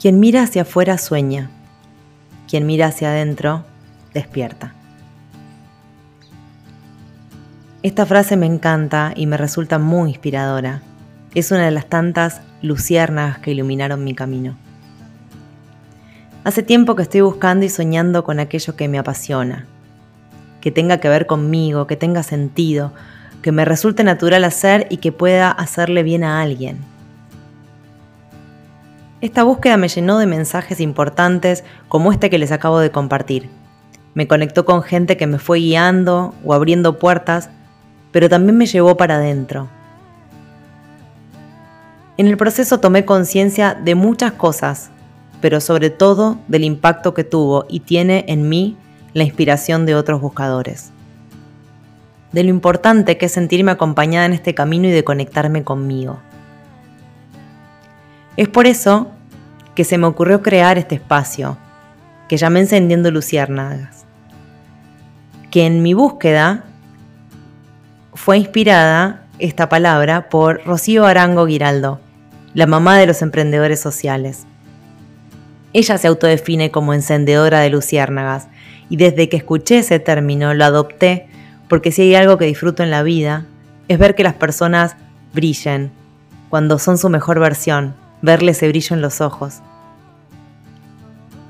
Quien mira hacia afuera sueña. Quien mira hacia adentro despierta. Esta frase me encanta y me resulta muy inspiradora. Es una de las tantas luciérnagas que iluminaron mi camino. Hace tiempo que estoy buscando y soñando con aquello que me apasiona, que tenga que ver conmigo, que tenga sentido, que me resulte natural hacer y que pueda hacerle bien a alguien. Esta búsqueda me llenó de mensajes importantes como este que les acabo de compartir. Me conectó con gente que me fue guiando o abriendo puertas, pero también me llevó para adentro. En el proceso tomé conciencia de muchas cosas, pero sobre todo del impacto que tuvo y tiene en mí la inspiración de otros buscadores. De lo importante que es sentirme acompañada en este camino y de conectarme conmigo. Es por eso que se me ocurrió crear este espacio, que llamé Encendiendo Luciérnagas, que en mi búsqueda fue inspirada esta palabra por Rocío Arango Giraldo, la mamá de los emprendedores sociales. Ella se autodefine como encendedora de luciérnagas y desde que escuché ese término lo adopté porque si hay algo que disfruto en la vida es ver que las personas brillen cuando son su mejor versión, verle ese brillo en los ojos.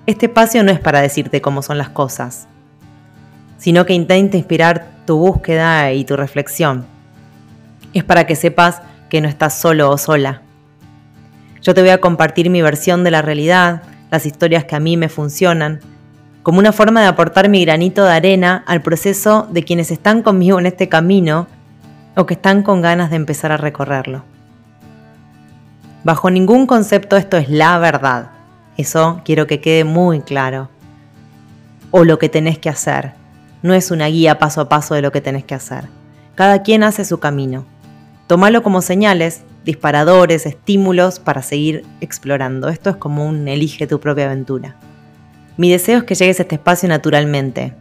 Este espacio no es para decirte cómo son las cosas, sino que intenta inspirar tu búsqueda y tu reflexión. Es para que sepas que no estás solo o sola. Yo te voy a compartir mi versión de la realidad, las historias que a mí me funcionan, como una forma de aportar mi granito de arena al proceso de quienes están conmigo en este camino o que están con ganas de empezar a recorrerlo. Bajo ningún concepto esto es la verdad. Eso quiero que quede muy claro. O lo que tenés que hacer. No es una guía paso a paso de lo que tenés que hacer. Cada quien hace su camino. Tómalo como señales, disparadores, estímulos para seguir explorando. Esto es como un elige tu propia aventura. Mi deseo es que llegues a este espacio naturalmente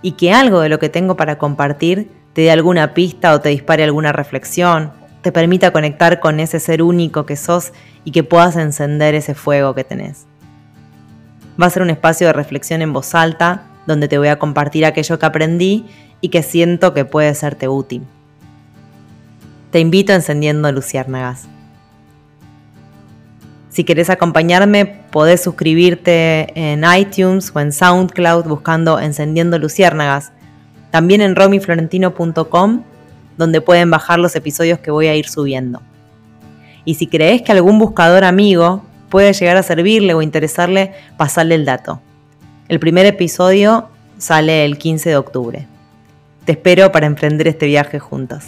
y que algo de lo que tengo para compartir te dé alguna pista o te dispare alguna reflexión, te permita conectar con ese ser único que sos y que puedas encender ese fuego que tenés. Va a ser un espacio de reflexión en voz alta donde te voy a compartir aquello que aprendí y que siento que puede serte útil. Te invito a encendiendo luciérnagas. Si querés acompañarme, podés suscribirte en iTunes o en SoundCloud buscando Encendiendo Luciérnagas. También en romiflorentino.com donde pueden bajar los episodios que voy a ir subiendo. Y si crees que algún buscador amigo puede llegar a servirle o interesarle, pasarle el dato. El primer episodio sale el 15 de octubre. Te espero para emprender este viaje juntos.